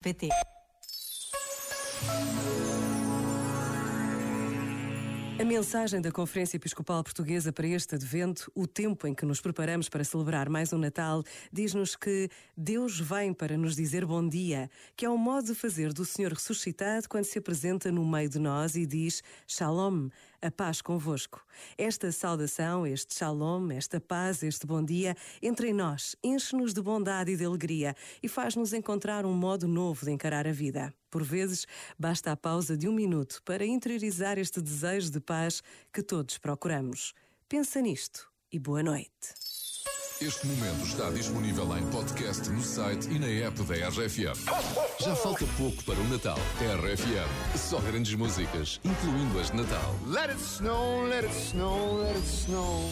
PT. A mensagem da Conferência Episcopal Portuguesa para este advento, o tempo em que nos preparamos para celebrar mais um Natal, diz-nos que Deus vem para nos dizer bom dia, que é um modo de fazer do Senhor ressuscitado quando se apresenta no meio de nós e diz Shalom, a paz convosco. Esta saudação, este Shalom, esta paz, este bom dia, entre em nós, enche-nos de bondade e de alegria e faz-nos encontrar um modo novo de encarar a vida. Por vezes, basta a pausa de um minuto para interiorizar este desejo de paz que todos procuramos. Pensa nisto e boa noite. Este momento está disponível em podcast no site e na app da RFM. Já falta pouco para o Natal. RFM, só grandes músicas, incluindo as de Natal. Let it snow, let it snow, let it snow.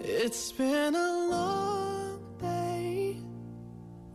It's been a long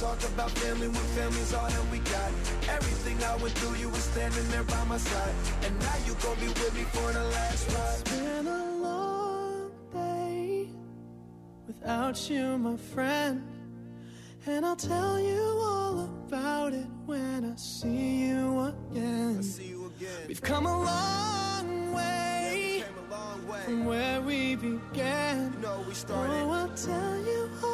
talk about family when family's all that we got? Everything I went through, you were standing there by my side. And now you gon' be with me for the last ride. It's been a long day without you, my friend. And I'll tell you all about it when I see you again. I see you again. We've come a long way Came a long way. from where we began. You know we started. Oh, I'll tell you all